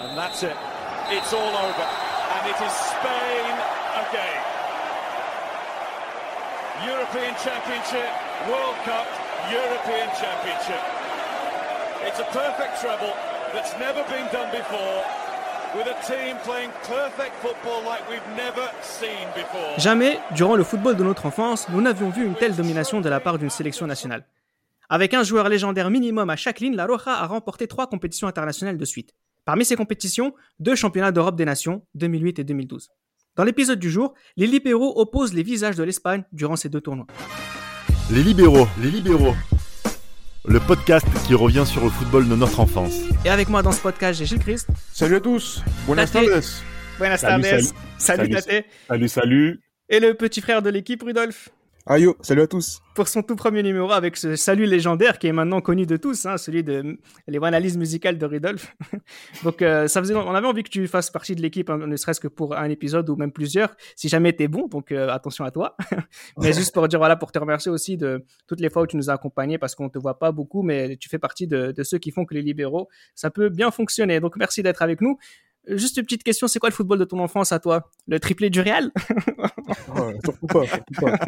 And that's it. It's all over. And it is Spain again. European Championship, World Cup, European Championship. It's a perfect treble that's never been done before. Jamais, durant le football de notre enfance, nous n'avions vu une telle domination de la part d'une sélection nationale. Avec un joueur légendaire minimum à chaque ligne, la Roja a remporté trois compétitions internationales de suite. Parmi ces compétitions, deux championnats d'Europe des Nations, 2008 et 2012. Dans l'épisode du jour, les libéraux opposent les visages de l'Espagne durant ces deux tournois. Les libéraux, les libéraux. Le podcast qui revient sur le football de notre enfance. Et avec moi dans ce podcast, j'ai Gilles Christ. Salut à tous. Buenas tardes. Buenas Salut, tardes. salut. Salut, Salut. Tate. Salut, salut. Et le petit frère de l'équipe, Rudolf. Ayo, salut à tous. Pour son tout premier numéro avec ce salut légendaire qui est maintenant connu de tous, hein, celui de les analyses musicales de Rudolf. Donc euh, ça faisait, on avait envie que tu fasses partie de l'équipe, hein, ne serait-ce que pour un épisode ou même plusieurs, si jamais t'es bon. Donc euh, attention à toi. mais juste pour dire voilà, pour te remercier aussi de toutes les fois où tu nous as accompagnés parce qu'on te voit pas beaucoup, mais tu fais partie de, de ceux qui font que les libéraux, ça peut bien fonctionner. Donc merci d'être avec nous. Juste une petite question, c'est quoi le football de ton enfance à toi? Le triplé du Real? Surtout pas, pas.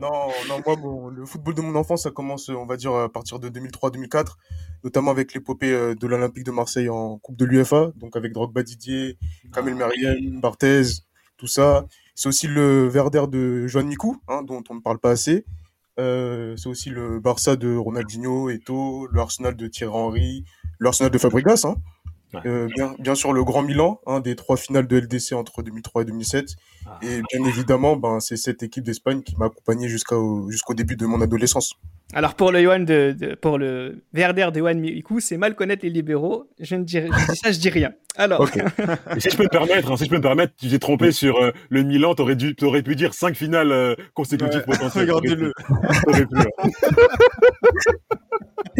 Non, non, moi, le football de mon enfance, ça commence, on va dire, à partir de 2003-2004, notamment avec l'épopée euh, de l'Olympique de Marseille en Coupe de l'UFA, donc avec Drogba Didier, Kamel Meriem, Barthez, tout ça. C'est aussi le Verder de Joan Mikou, hein, dont on ne parle pas assez. Euh, c'est aussi le Barça de Ronaldinho, Eto'o, le Arsenal de Thierry Henry, le Arsenal de Fabregas, hein. Euh, bien, bien sûr le Grand Milan, un des trois finales de LDC entre 2003 et 2007. Et bien évidemment, ben, c'est cette équipe d'Espagne qui m'a accompagné jusqu'au jusqu'au début de mon adolescence. Alors pour le Johan de, de- pour le Verder de Johan Miku, c'est mal connaître les libéraux. Je ne dis, je dis ça, je dis rien. Alors, si je peux me permettre, hein, si je peux me permettre, tu t'es trompé sur euh, le Milan, t'aurais dû, t'aurais pu dire cinq finales euh, consécutives Ouais, potentielles. regardez-le. Pu, ouais.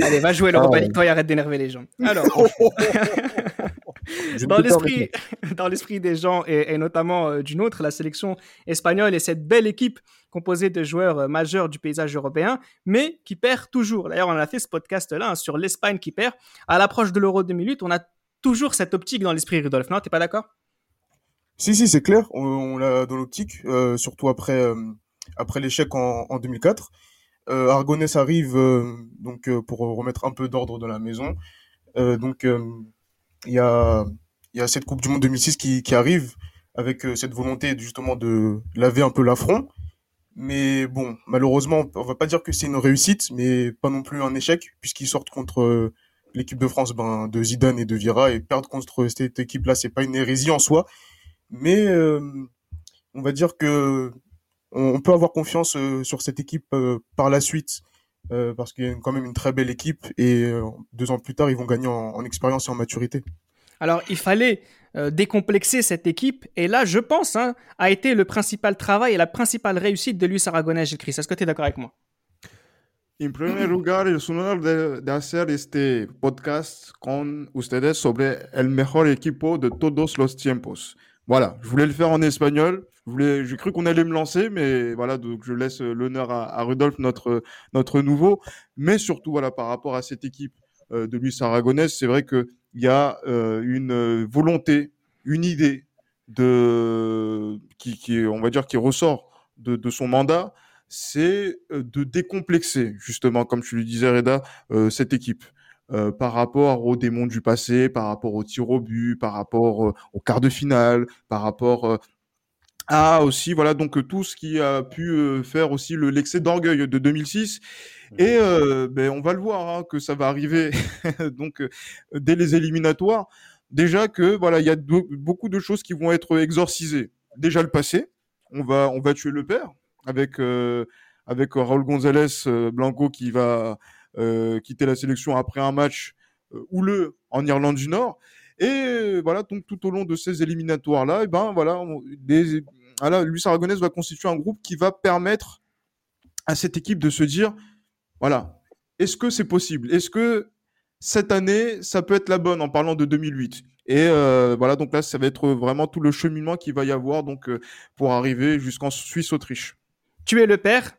allez, va jouer l'Europa Ah, League, toi, et arrête d'énerver les gens. Alors, dans l'esprit, dans l'esprit des gens et, et notamment euh, du nôtre, la sélection espagnole est cette belle équipe composée de joueurs euh, majeurs du paysage européen, mais qui perd toujours. D'ailleurs, on a fait ce podcast-là hein, sur l'Espagne qui perd. À l'approche de l'Euro 2008, on a toujours cette optique dans l'esprit, Rudolf. Non, t'es pas d'accord? Si, si, c'est clair, on, on l'a dans l'optique, euh, surtout après, euh, après l'échec en, en 2004. Euh, Argonès arrive donc pour remettre un peu d'ordre dans la maison. Donc il y a, y a cette Coupe du Monde 2006 qui, qui arrive avec euh, cette volonté justement de laver un peu l'affront. Mais bon, malheureusement, on va pas dire que c'est une réussite, mais pas non plus un échec, puisqu'ils sortent contre euh, l'équipe de France ben, de Zidane et de Vieira, et perdre contre cette équipe-là, c'est pas une hérésie en soi, mais euh, on va dire que on, peut avoir confiance euh, sur cette équipe par la suite, euh, parce qu'il y a quand même une très belle équipe, et euh, deux ans plus tard, ils vont gagner en, en expérience et en maturité. Alors, il fallait euh, décomplexer cette équipe. Et là, je pense, hein, a été le principal travail et la principale réussite de Luis Aragonés, Gilles Christ. Est-ce que tu es d'accord avec moi? En primer lugar, es un honor de, de hacer este podcast con ustedes sobre el mejor equipo de todos los tiempos. Voilà, je voulais le faire en espagnol. J'ai cru qu'on allait me lancer, mais voilà, donc je laisse euh, l'honneur à, à Rudolf, notre notre nouveau. Mais surtout, voilà, par rapport à cette équipe euh, de Luis Aragonés, c'est vrai que il y a euh, une volonté, une idée de qui, on va dire, qui ressort de, de son mandat, c'est de décomplexer, justement, comme tu le disais, Reda, cette équipe. Euh, par rapport aux démons du passé, par rapport aux tirs au but, par rapport euh, au quart de finale, par rapport euh, à aussi, voilà, donc tout ce qui a pu faire aussi le l'excès d'orgueil de 2006. Et euh, ben, on va le voir hein, que ça va arriver donc dès les éliminatoires. Déjà que voilà, il y a beaucoup de choses qui vont être exorcisées. Déjà le passé, on va on va tuer le père avec avec Raúl González Blanco qui va quitter la sélection après un match euh, houleux en Irlande du Nord. Et euh, voilà, donc tout au long de ces éliminatoires là, et ben voilà, des, Luis Aragonés va constituer un groupe qui va permettre à cette équipe de se dire voilà, est-ce que c'est possible? Est-ce que cette année, ça peut être la bonne en parlant de 2008 Et euh, voilà, donc là, ça va être vraiment tout le cheminement qu'il va y avoir donc euh, pour arriver jusqu'en Suisse-Autriche. Tuer le père,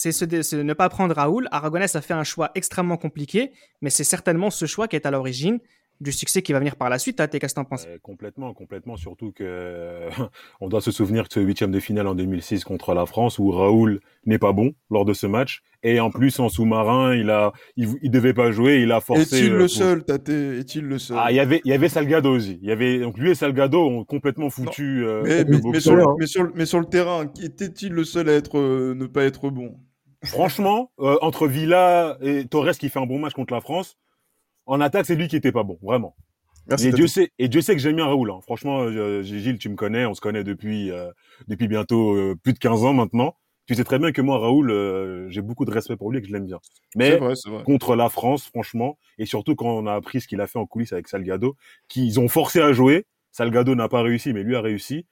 c'est ce de- ce ne pas prendre Raoul. Aragonès a fait un choix extrêmement compliqué, mais c'est certainement ce choix qui est à l'origine du succès qui va venir par la suite. Hein, qu'est-ce que t'en penses? Euh, complètement, complètement. Surtout que on doit se souvenir de ce huitième de finale en 2006 contre la France où Raoul n'est pas bon lors de ce match et en plus en sous-marin il a, il, il devait pas jouer, il a forcé. Est-il euh, le pour- seul, Tate? Est-il le seul? Ah, il y avait, il y avait Salgado aussi. Il y avait donc lui et Salgado ont complètement foutu. mais, sur le, mais, sur, le- mais sur le terrain, était-il le seul à être, euh, ne pas être bon? Franchement, euh, entre Villa et Torres qui fait un bon match contre la France, en attaque c'est lui qui était pas bon, vraiment. Merci. Et Dieu sait, et Dieu sait que j'aime bien Raoul. hein. Franchement, euh, Gilles, tu me connais, on se connaît depuis euh, depuis bientôt euh, plus de 15 ans maintenant. Tu sais très bien que moi, Raoul, euh, j'ai beaucoup de respect pour lui et que je l'aime bien. Mais vrai, c'est vrai. contre la France, franchement, et surtout quand on a appris ce qu'il a fait en coulisses avec Salgado, qu'ils ont forcé à jouer, Salgado n'a pas réussi, mais lui a réussi.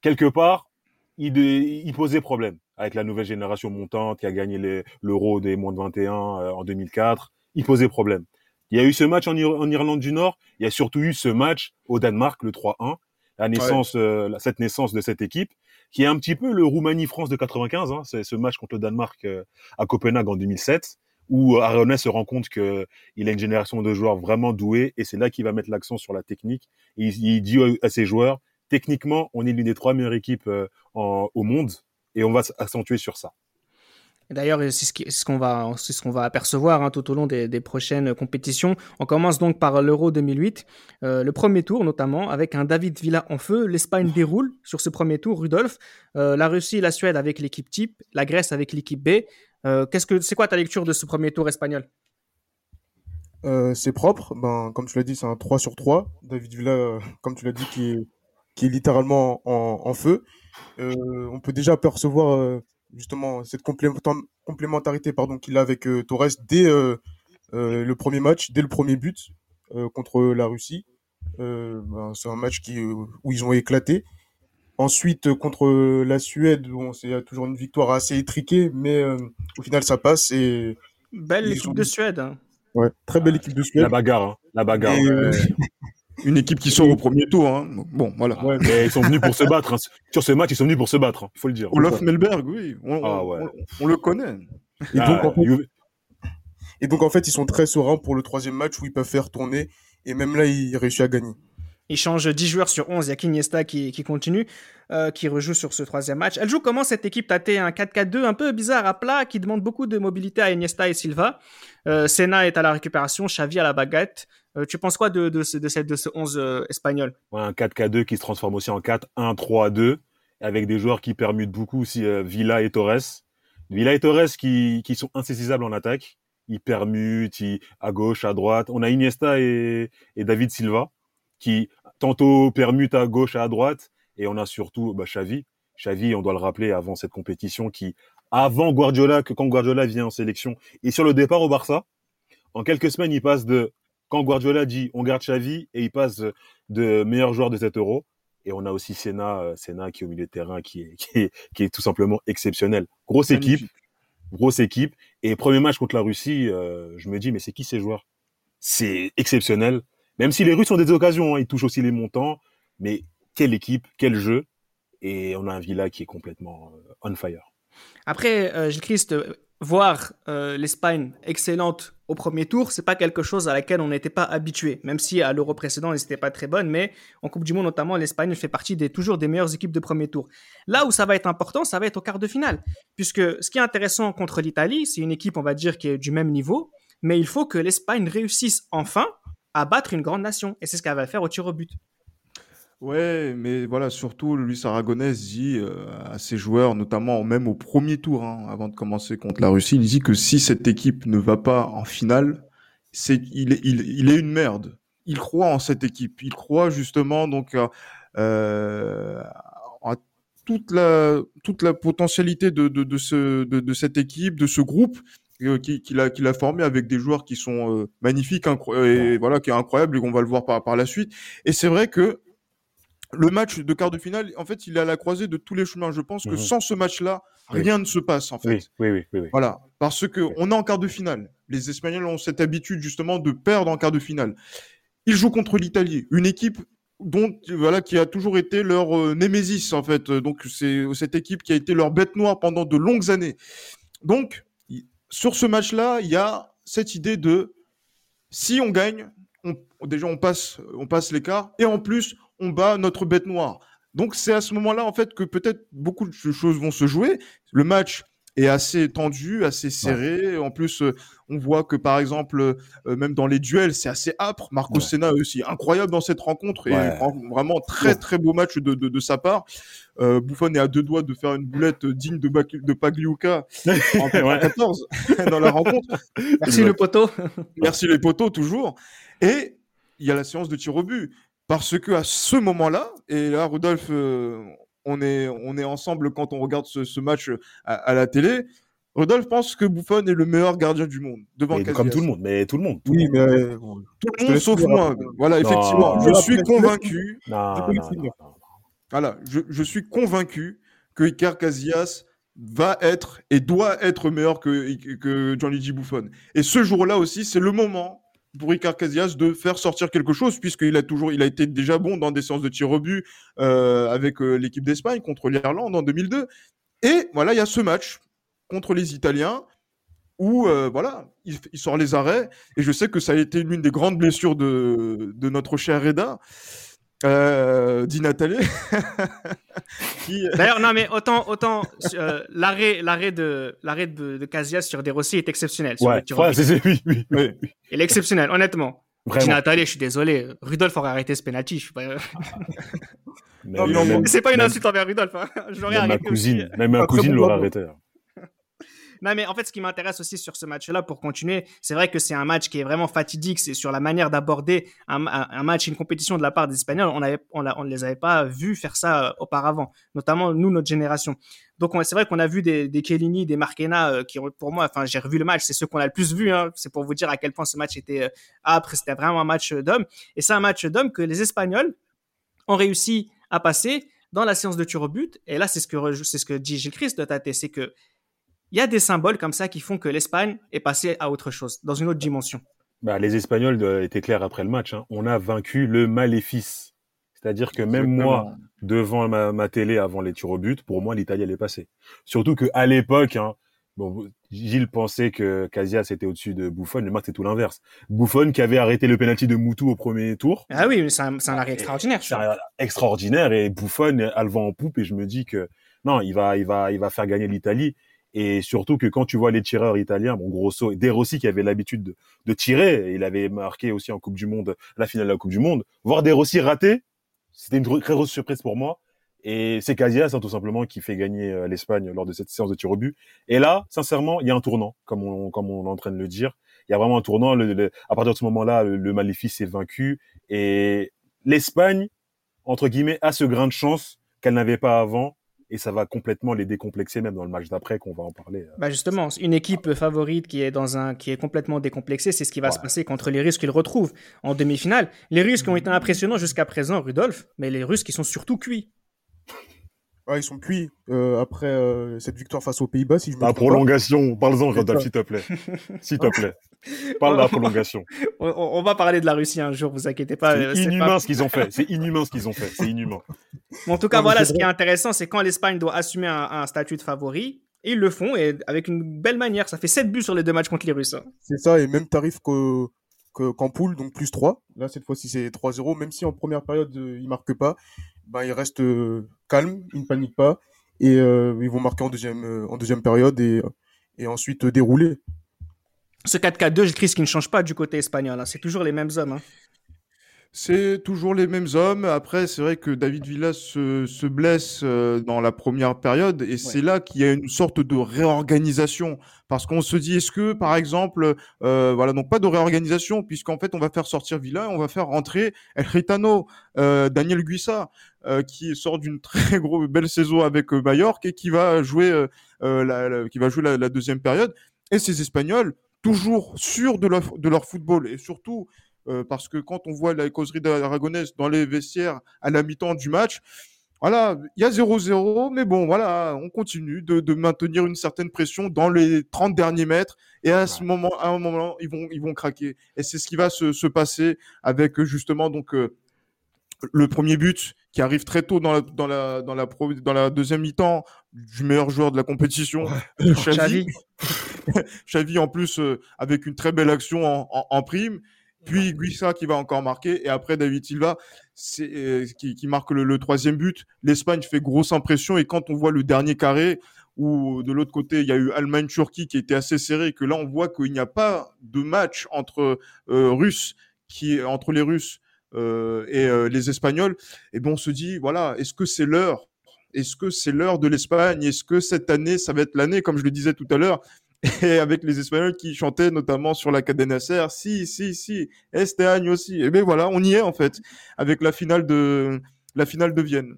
Quelque part, il, il posait problème avec la nouvelle génération montante qui a gagné l'Euro des moins de 21 euh, en 2004. Il posait problème. Il y a eu ce match en, Ir- en Irlande du Nord. Il y a surtout eu ce match au Danemark, le 3-1, la naissance, euh, cette naissance de cette équipe, qui est un petit peu le Roumanie-France de 95. Hein. C'est ce match contre le Danemark euh, à Copenhague en 2007, où Aronnet se rend compte que il a une génération de joueurs vraiment doués, et c'est là qu'il va mettre l'accent sur la technique. Il, il dit à ses joueurs, techniquement, on est l'une des trois meilleures équipes euh, en- au monde, et on va s'accentuer sur ça. D'ailleurs, c'est ce qui- c'est ce qu'on va, c'est ce qu'on va apercevoir hein, tout au long des, des prochaines compétitions. On commence donc par l'Euro 2008, euh, le premier tour notamment, avec un David Villa en feu. L'Espagne déroule sur ce premier tour, Rudolf. Euh, la Russie et la Suède avec l'équipe type, la Grèce avec l'équipe B. Euh, qu'est-ce que, c'est quoi ta lecture de ce premier tour espagnol? Euh, c'est propre. Ben, comme tu l'as dit, c'est un 3 sur 3. David Villa, euh, comme tu l'as dit, qui est, qui est littéralement en, en feu. Euh, on peut déjà percevoir euh, justement cette complément- complémentarité pardon, qu'il a avec euh, Torres dès euh, euh, le premier match, dès le premier but euh, contre la Russie. Euh, ben, c'est un match qui, euh, où ils ont éclaté. Ensuite, contre la Suède, bon, c'est toujours une victoire assez étriquée, mais euh, au final, ça passe. Et Belle équipe ont- de Suède. hein. ouais, très belle équipe de Suède. La bagarre, hein, la bagarre. Et, euh, Une équipe qui sort au premier tour. Hein. Bon, voilà. ouais, Mais ils sont venus pour se battre. hein. Sur ce match, ils sont venus pour se battre. Il faut le dire. Olaf Melberg, oui, on, Ah on- ouais. on- on le connaît. Et Ah, donc, en fait, Juve- Et donc, en fait, ils sont très sereins pour le troisième match où ils peuvent faire tourner. Et même là, ils réussissent à gagner. Il change 10 joueurs sur 11. Il y a Iniesta qui, qui continue, euh, qui rejoue sur ce troisième match. Elle joue comment cette équipe? Tate Un 4-4-2 un peu bizarre à plat qui demande beaucoup de mobilité à Iniesta et Silva. Euh, Senna est à la récupération, Xavi à la baguette. Euh, tu penses quoi de, de, ce, de, cette, de ce 11 euh, espagnol? Un 4K2 qui se transforme aussi en 4-1-3-2 avec des joueurs qui permutent beaucoup aussi euh, Villa et Torres. Villa et Torres qui, qui sont insaisissables en attaque. Ils permutent ils- à gauche, à droite. On a Iniesta et, et David Silva qui tantôt permutent à gauche, à droite. Et on a surtout bah, Xavi. Xavi, on doit le rappeler avant cette compétition qui, avant Guardiola, quand Guardiola vient en sélection et sur le départ au Barça, en quelques semaines, il passe de quand Guardiola dit on garde Xavi et il passe de meilleur joueur de cet euro. Et on a aussi Senna, euh, Senna qui est au milieu de terrain, qui est, qui est, qui est tout simplement exceptionnel. Grosse équipe, grosse équipe. Et premier match contre la Russie, euh, je me dis, mais c'est qui ces joueurs? C'est exceptionnel. Même si les Russes ont des occasions, hein, ils touchent aussi les montants. Mais quelle équipe, quel jeu. Et on a un Villa qui est complètement euh, on fire. Après, euh, Gilles Christ, voir euh, l'Espagne excellente au premier tour, c'est pas quelque chose à laquelle on n'était pas habitué. Même si à l'Euro précédent, elle n'était pas très bonne, mais en Coupe du Monde notamment, l'Espagne fait partie des toujours des meilleures équipes de premier tour. Là où ça va être important, ça va être au quart de finale, puisque ce qui est intéressant contre l'Italie, c'est une équipe, on va dire, qui est du même niveau, mais il faut que l'Espagne réussisse enfin à battre une grande nation, et c'est ce qu'elle va faire au tir au but. Ouais, mais voilà, surtout Luis Aragonès dit euh, à ses joueurs, notamment même au premier tour, hein, avant de commencer contre la Russie, il dit que si cette équipe ne va pas en finale, c'est il, est- il, il est une merde. Il croit en cette équipe. Il croit justement donc euh, euh, à toute la toute la potentialité de, de, de ce de, de cette équipe, de ce groupe euh, qui- qu'il a qu'il a formé avec des joueurs qui sont magnifiques, et voilà, qui est incroyable et qu'on va le voir par par la suite. Et c'est vrai que le match de quart de finale, en fait, il est à la croisée de tous les chemins. Je pense que Mhm. sans ce match-là, Oui. rien ne se passe, en fait. Oui, oui, oui. Voilà. Parce que on est en quart de finale. Les Espagnols ont cette habitude, justement, de perdre en quart de finale. Ils jouent contre l'Italie, une équipe dont, voilà, qui a toujours été leur euh, némésis, en fait. Donc, c'est cette équipe qui a été leur bête noire pendant de longues années. Donc, sur ce match-là, il y a cette idée de si on gagne, on- déjà on passe, on passe l'écart et en plus on bat notre bête noire. Donc c'est à ce moment-là en fait que peut-être beaucoup de choses vont se jouer. Le match est assez tendu, assez serré. En plus, euh, on voit que par exemple, euh, même dans les duels, c'est assez âpre. Marco Ouais. Senna aussi incroyable dans cette rencontre et Ouais. vraiment très très beau match de, de, de sa part. Euh, Buffon est à deux doigts de faire une boulette digne de, Bak- de Pagliuca en 94 dans la rencontre. Merci le poteau. Merci les poteaux toujours. Et il y a la séance de tir au but parce que à ce moment-là, et là Rudolf, euh, on est on est ensemble quand on regarde ce, ce match à, à la télé. Rudolf pense que Buffon est le meilleur gardien du monde devant Mais comme tout le monde, mais tout le monde. tout Oui, monde. mais euh, bon, Tout Je le monde sauf moi. Voilà, Non, effectivement, je suis convaincu. Non, non. Voilà, je, je suis convaincu que Iker Casillas va être et doit être meilleur que, que Gianluigi Buffon. Et ce jour-là aussi, c'est le moment pour Iker Casillas de faire sortir quelque chose, puisqu'il a toujours, il a été déjà bon dans des séances de tir au but euh, avec euh, l'équipe d'Espagne contre l'Irlande en 2002. Et voilà, il y a ce match contre les Italiens où euh, voilà, il, il sort les arrêts. Et je sais que ça a été l'une des grandes blessures de, de notre cher Reda, euh, dit Nathalie. qui, D'ailleurs, non, mais autant, autant euh, l'arrêt, l'arrêt de, l'arrêt de, de Casillas sur De Rossi est exceptionnel. sur Ouais, ouais, c'est, c'est- oui, oui, oui, oui. Il est exceptionnel, honnêtement. Dis Vraiment. Nathalie, je suis désolé. Rudolf aurait arrêté ce penalty. Je suis pas... Mais Non, oui, mais on- même, C'est pas une même- insulte envers Rudolf. Hein. J'aurais même ma arrêté aussi. cousine, même ma cousine l'aurait arrêté. hein. Non, mais en fait, ce qui m'intéresse aussi sur ce match-là, pour continuer, c'est vrai que c'est un match qui est vraiment fatidique. C'est sur la manière d'aborder un, match, une compétition de la part des Espagnols. On ne les avait pas vus faire ça euh, auparavant, notamment nous, notre génération. Donc, on- c'est vrai qu'on a vu des, des Chiellini, des Marquena, euh, qui pour moi, enfin, j'ai revu le match, c'est ceux qu'on a le plus vu. Hein. C'est pour vous dire à quel point ce match était euh, âpre. C'était vraiment un match d'hommes. Et c'est un match d'hommes que les Espagnols ont réussi à passer dans la séance de tir au but. Et là, c'est ce que, c'est ce que dit Gilles Christ de Tate, c'est que il y a des symboles comme ça qui font que l'Espagne est passée à autre chose, dans une autre dimension. Bah, les Espagnols euh, étaient clairs après le match. hein. On a vaincu le maléfice. C'est-à-dire que même moi, devant ma, ma télé avant les tirs au but, pour moi, l'Italie allait passer. Surtout que à l'époque, hein, bon, Gilles pensait que Casillas était au-dessus de Buffon, le match c'est tout l'inverse. Buffon qui avait arrêté le penalty de Moutou au premier tour, Ah oui, mais c'est un, c'est un arrêt Et- extraordinaire. c'est un- extraordinaire et Buffon a le vent en poupe et je me dis que non, il va, il va, il va faire gagner l'Italie. Et surtout que quand tu vois les tireurs italiens, bon Grosso et De qui avait l'habitude de, de tirer, il avait marqué aussi en Coupe du Monde, la finale de la Coupe du Monde, voir De Rossi rater, c'était une très grosse surprise pour moi. Et c'est Casillas, hein, tout simplement, qui fait gagner euh, l'Espagne lors de cette séance de tir au but. Et là, sincèrement, il y a un tournant, comme on, comme on est en train de le dire. Il y a vraiment un tournant. Le, le- à partir de ce moment-là, le, le maléfice est vaincu. Et l'Espagne, entre guillemets, a ce grain de chance qu'elle n'avait pas avant. Et ça va complètement les décomplexer, même dans le match d'après, qu'on va en parler. euh. Bah justement, une équipe favorite qui est dans un qui est complètement décomplexée, c'est ce qui va Ouais. se passer contre les Russes qu'ils retrouvent en demi-finale. Les Russes qui ont été impressionnants jusqu'à présent, Rudolf, mais les Russes qui sont surtout cuits. Ouais, ils sont cuits euh, après euh, cette victoire face aux Pays-Bas, si je me La prolongation, parle-en, ça. s'il te plaît. S'il te plaît. Parle de la prolongation. On, va parler de la Russie un jour, vous inquiétez pas. euh, C'est c'est inhumain pas- ce qu'ils ont fait. C'est inhumain ce qu'ils ont fait. C'est inhumain. En tout cas, Non, voilà, ce qui est intéressant, c'est quand l'Espagne doit assumer un, un statut de favori, ils le font, et avec une belle manière. Ça fait 7 buts sur les deux matchs contre les Russes. hein. C'est ça, et même tarif que que- qu'en poule, donc plus 3. Là, cette fois-ci, c'est 3-0. Même si en première période, euh, ils marquent pas, ben, ils restent euh, calmes, ils ne paniquent pas. Et euh, ils vont marquer en deuxième, euh, en deuxième période et, et ensuite dérouler. Ce 4-4-2, je crie ce qui ne change pas du côté espagnol. hein. C'est toujours les mêmes hommes. hein. C'est toujours les mêmes hommes. Après, c'est vrai que David Villa se, se blesse euh, dans la première période et c'est là qu'il y a une sorte de réorganisation. Parce qu'on se dit, est-ce que, par exemple, euh, voilà, donc pas de réorganisation, puisqu'en fait, on va faire sortir Villa et on va faire rentrer El Gitano, euh, Daniel Guissa, qui sort d'une très belle saison avec Mallorca et qui va jouer, la, la- qui va jouer la, la deuxième période. Et ces Espagnols, toujours sûrs de leur, de leur football et surtout euh, parce que quand on voit la causerie d'Aragonès dans les vestiaires à la mi-temps du match, voilà, il y a 0-0, mais bon, voilà, on continue de, de maintenir une certaine pression dans les 30 derniers mètres, et à ce moment, à un moment, ils vont, ils vont craquer. Et c'est ce qui va se, se passer avec euh, justement donc euh, le premier but qui arrive très tôt dans la, dans la, dans la, pro- dans la deuxième mi-temps du meilleur joueur de la compétition, Xavi. Xavi. Xavi en plus euh, avec une très belle action en, en- en prime. Puis Guissa qui va encore marquer, et après David Silva euh, qui, marque le, troisième but. L'Espagne fait grosse impression, et quand on voit le dernier carré, où de l'autre côté il y a eu Allemagne-Turquie qui était assez serré, que là on voit qu'il n'y a pas de match entre euh, les Russes euh, et les Espagnols, et bon on se dit voilà est-ce que c'est l'heure? Est-ce que c'est l'heure de l'Espagne? Est-ce que cette année, ça va être l'année, comme je le disais tout à l'heure, et avec les Espagnols qui chantaient notamment sur la cadena Ser, si, si, si, este aussi. Et bien voilà, on y est en fait, avec la finale de, la finale de Vienne.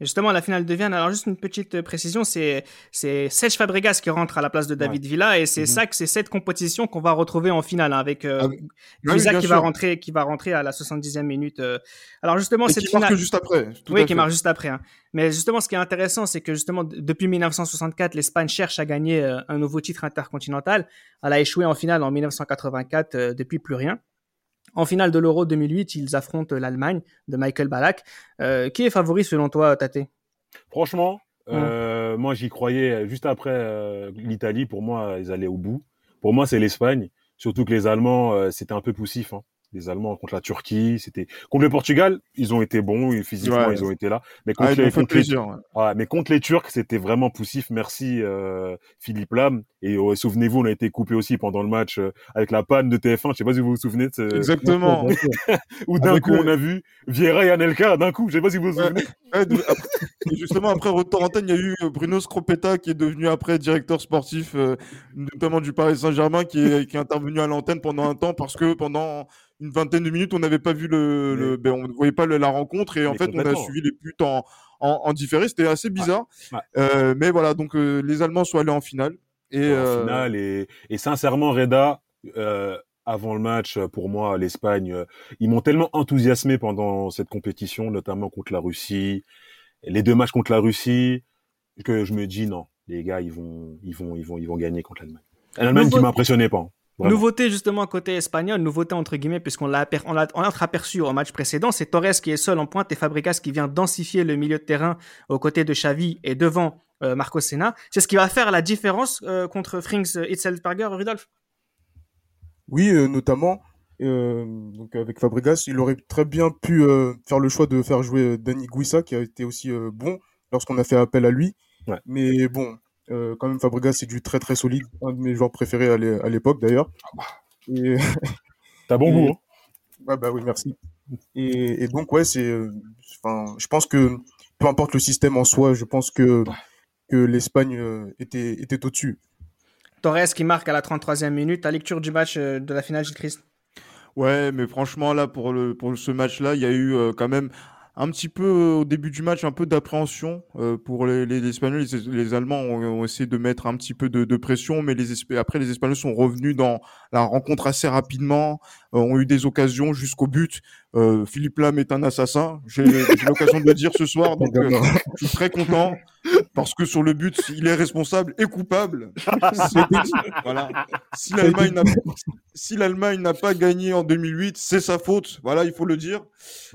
Justement, la finale de Vienne, alors juste une petite euh, précision, c'est c'est Serge Fabregas qui rentre à la place de David Villa et c'est Mhm. ça que c'est cette compétition qu'on va retrouver en finale hein, avec euh, Guisa bien qui va rentrer qui va rentrer à la 70e minute. euh. Alors justement Et cette qui finale marque juste après. oui, qui fait. marche juste après. hein. Mais justement, ce qui est intéressant, c'est que justement, depuis 1964, l'Espagne cherche à gagner euh, un nouveau titre intercontinental. Elle a échoué en finale en 1984, euh, depuis plus rien. En finale de l'Euro 2008, ils affrontent l'Allemagne de Michael Ballack. Euh, qui est favori selon toi, Tate? Franchement, euh, moi j'y croyais juste après euh, l'Italie. Pour moi, ils allaient au bout. Pour moi, c'est l'Espagne. Surtout que les Allemands, c'était un peu poussif. Hein. Les Allemands contre la Turquie, c'était contre le Portugal, ils ont été bons, et physiquement Ouais. ils ont été là. Mais contre, Ah, les, les- ouais. Mais contre les Turcs, c'était vraiment poussif. Merci euh, Philippe Lam. Et souvenez-vous, on a été coupé aussi pendant le match euh, avec la panne de TF1. Je sais pas si vous vous souvenez de ce... Exactement. où d'un coup le- on a vu Vieira et Anelka. D'un coup, je sais pas si vous vous souvenez. Et justement, après retour antenne, il y a eu euh, Bruno Scropetta qui est devenu après directeur sportif, euh, notamment du Paris Saint-Germain, qui est, qui est intervenu à l'antenne pendant un temps parce que pendant une vingtaine de minutes, on n'avait pas vu le, ben, on ne voyait pas le- la rencontre et en fait, on a suivi les buts en, en, en différé. C'était assez bizarre. Ouais. Euh, mais voilà, donc euh, les Allemands sont allés en finale. Et, en euh, finale et, et sincèrement Reda euh, avant le match pour moi l'Espagne euh, ils m'ont tellement enthousiasmé pendant cette compétition notamment contre la Russie les deux matchs contre la Russie que je me dis non les gars ils vont ils vont ils vont ils vont gagner contre l'Allemagne l'Allemagne qui m'impressionnait pas hein. Vraiment. Nouveauté justement côté espagnol, nouveauté entre guillemets, puisqu'on l'a on l'a au match précédent, c'est Torres qui est seul en pointe et Fabregas qui vient densifier le milieu de terrain aux côtés de Xavi et devant euh, Marcos Senna. C'est ce qui va faire la différence euh, contre Frings Hitzelsberger, Rudolf? Oui, euh, notamment, euh, donc avec Fabregas, il aurait très bien pu euh, faire le choix de faire jouer euh, Dani Guissa, qui a été aussi euh, bon lorsqu'on a fait appel à lui. Ouais. Mais bon, euh, quand même, Fabregas, c'est du très très solide, un de mes joueurs préférés à l'é- à l'époque d'ailleurs. Et t'as bon Et- goût hein Ouais, bah oui, merci. Et, et donc, ouais, c'est. Enfin, je pense que peu importe le système en soi, je pense que, que l'Espagne euh, était, était au-dessus. Torres qui marque à la 33e minute, la lecture du match euh, de la finale, Gilles Christ. Ouais, mais franchement, là, pour, le, pour ce match-là, il y a eu euh, quand même un petit peu, euh, au début du match, un peu d'appréhension euh, pour les, Espagnols. Les, Allemands ont, essayé de mettre un petit peu de, pression, mais les, après, les Espagnols sont revenus dans la rencontre assez rapidement, ont eu des occasions jusqu'au but. Euh, Philippe Lam est un assassin, j'ai l'occasion de le dire ce soir, donc euh, je suis très content. Parce que sur le but, il est responsable et coupable. Voilà. Si l'Allemagne n'a si pas gagné en 2008, c'est sa faute. Voilà, il faut le dire.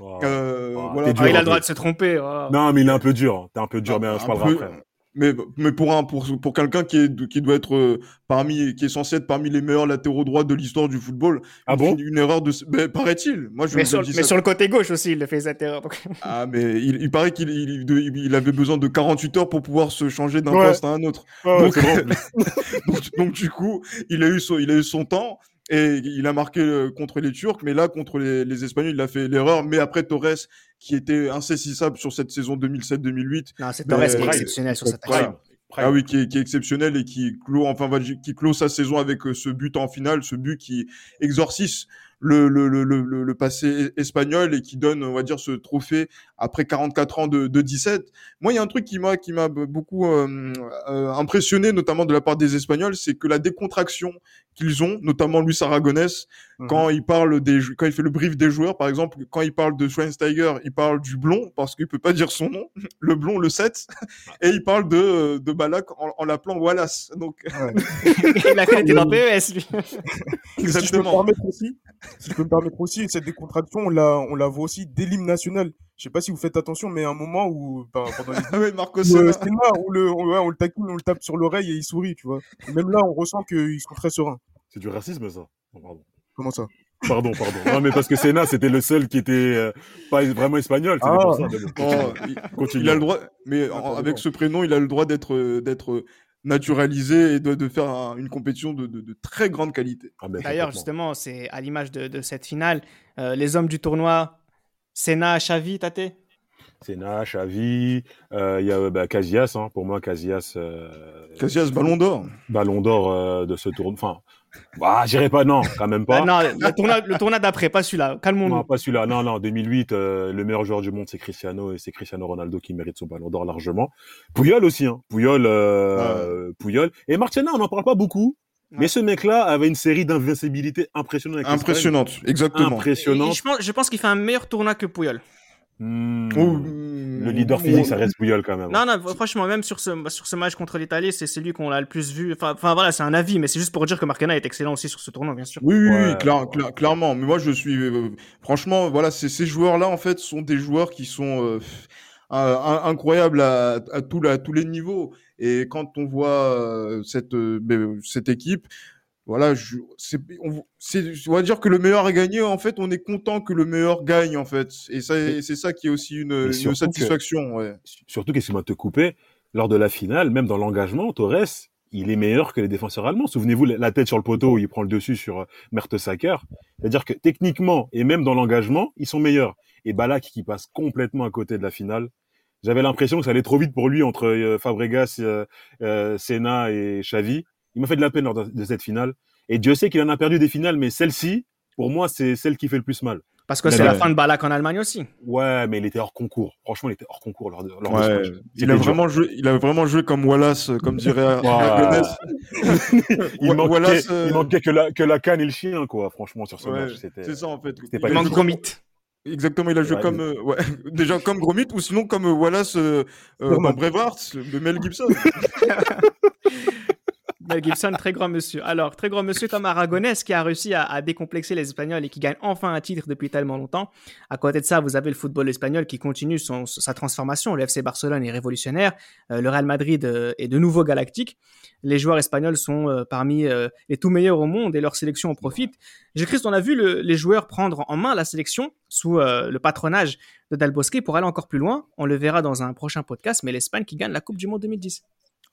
Oh. Euh, Ah, voilà. dur, Ah, il a le droit de se tromper. voilà. non mais il est un peu dur t'es un peu dur mais Un je parlerai peu- après Mais, mais pour un pour, pour quelqu'un qui est qui doit être euh, parmi qui est censé être parmi les meilleurs latéraux droits de l'histoire du football, ah une, bon une erreur de ben, paraît-il. Moi je Mais, sur, mais sur le côté gauche aussi, il le fait cette erreur. donc. Ah mais il, il paraît qu'il il, il- avait besoin de 48 heures pour pouvoir se changer d'un Ouais. poste à un autre. Ouais, Donc- donc, donc, du coup, il a eu son, il a eu son temps et il a marqué euh, contre les Turcs, mais là contre les, les Espagnols, il a fait l'erreur. Mais après Torres, qui était insaisissable sur cette saison 2007-2008, Non, c'est Torres qui est exceptionnel sur cette action. Ah oui, qui est, qui est exceptionnel et qui clôt, enfin, qui clôt sa saison avec euh, ce but en finale, ce but qui exorcise le, le, le, le, le- le passé espagnol et qui donne, on va dire, ce trophée après 44 ans de, de 17. Moi, il y a un truc qui m'a, qui m'a beaucoup euh, euh, impressionné, notamment de la part des Espagnols, c'est que la décontraction qu'ils ont, notamment Luis Aragonès, Mhm. quand il parle des, quand il fait le brief des joueurs, par exemple, quand il parle de Schweinsteiger, il parle du blond parce qu'il peut pas dire son nom, le blond, le 7, et il parle de, de Balak en, en l'appelant Wallace. Donc, il a été dans PES, lui. Si je peux me exactement. permettre aussi, si je peux me permettre aussi, cette décontraction, on la, on la voit aussi dès l'hymne national. Je sais pas si vous faites attention, mais à un moment où, ben, pendant les Ah ouais, Marco où, Senna. euh, Senna, on le, on, ouais, on le taquine, on le tape sur l'oreille et il sourit, tu vois. Et même là, on ressent qu'ils sont très sereins. c'est du racisme ça Oh, pardon. Comment ça? Pardon, pardon. Non, mais parce que Senna, c'était le seul qui était euh, pas vraiment espagnol. Ah. pour ça. Mais Oh, il- il a le droit, mais avec ce prénom, il a le droit d'être d'être naturalisé et de, de faire un- une compétition de, de- de très grande qualité. Ah, ben, D'ailleurs, justement, c'est à l'image de, de cette finale, euh, les hommes du tournoi, Senna, Xavi, Tate? Senna, Xavi, euh, il y a bah, Casillas, hein, pour moi, Casillas, euh, Casillas, Ballon d'Or. ballon d'or euh, de ce tournoi. Enfin, bah, j'irai pas, non, quand même pas. Ah, non, le tournoi, le tournoi d'après, pas celui-là. Calmons-nous. Non, pas celui-là. Non, non, 2008, euh, le meilleur joueur du monde, c'est Cristiano, et c'est Cristiano Ronaldo qui mérite son ballon d'or largement. Puyol aussi, hein. Puyol, euh, Puyol. Et Martiana, on n'en parle pas beaucoup, Ouais. mais ce mec-là avait une série d'invincibilité impressionnante. avec. Impressionnante, exactement. Et Impressionnante. je pense, je pense qu'il fait un meilleur tournoi que Puyol. Oh, Le leader physique, ça reste Puyol quand même. Non, non, franchement, même sur ce, sur ce match contre l'Italie, c'est celui qu'on a le plus vu. Enfin, enfin, voilà, c'est un avis, mais c'est juste pour dire que Marcana est excellent aussi sur ce tournoi, bien sûr. Oui, oui, Ouais. clairement. Mais moi, je suis. euh, franchement, voilà, ces, ces joueurs-là, en fait, sont des joueurs qui sont euh, incroyables à, à, tout- à tous les niveaux. Et quand on voit euh, cette, euh, ben, cette équipe, voilà, je, on, on va dire que le meilleur a gagné. En fait, on est content que le meilleur gagne, en fait. Et ça, c'est ça qui est aussi une, que- satisfaction. Ouais. Surtout, qu'est-ce qui m'a te coupé Lors de la finale, même dans l'engagement, Torres, il est meilleur que les défenseurs allemands. Souvenez-vous, la tête sur le poteau où il prend le dessus sur euh, Mertesacker. C'est-à-dire que techniquement et même dans l'engagement, ils sont meilleurs. Et Balak qui passe complètement à côté de la finale. J'avais l'impression que ça allait trop vite pour lui entre euh, Fabregas, euh, euh, Senna et Xavi. Il m'a fait de la peine lors de, cette finale. Et Dieu sait qu'il en a perdu des finales, mais celle-ci, pour moi, c'est celle qui fait le plus mal. Parce que c'est la fin de Balak en Allemagne aussi. Ouais, mais il était hors concours. Franchement, il était hors concours lors de, lors de ce match. il a dur. vraiment joué, il a vraiment joué comme Wallace, euh, comme dirait Aragonès. il, Wa- manquait, Wallace, euh, il manquait que la, que la canne et le chien, quoi, franchement, sur ce Ouais, match. C'était... c'est ça en fait. c'était pas Il manque Gromit. Exactement, il a joué Ouais, comme euh, ouais, déjà comme Gromit ou sinon comme Wallace euh, euh, dans de Mel Gibson. Mel Gibson, très grand monsieur. Alors, très grand monsieur comme Aragonès qui a réussi à, décomplexer les Espagnols et qui gagne enfin un titre depuis tellement longtemps. À côté de ça, vous avez le football espagnol qui continue sa transformation. Le FC Barcelone est révolutionnaire. Euh, le Real Madrid euh, est de nouveau galactique. Les joueurs espagnols sont euh, parmi les tout meilleurs au monde et leur sélection en profite. J'ai Christ, on a vu le- les joueurs prendre en main la sélection sous le patronage de Del Bosque pour aller encore plus loin. On le verra dans un prochain podcast, mais l'Espagne qui gagne la Coupe du Monde 2010.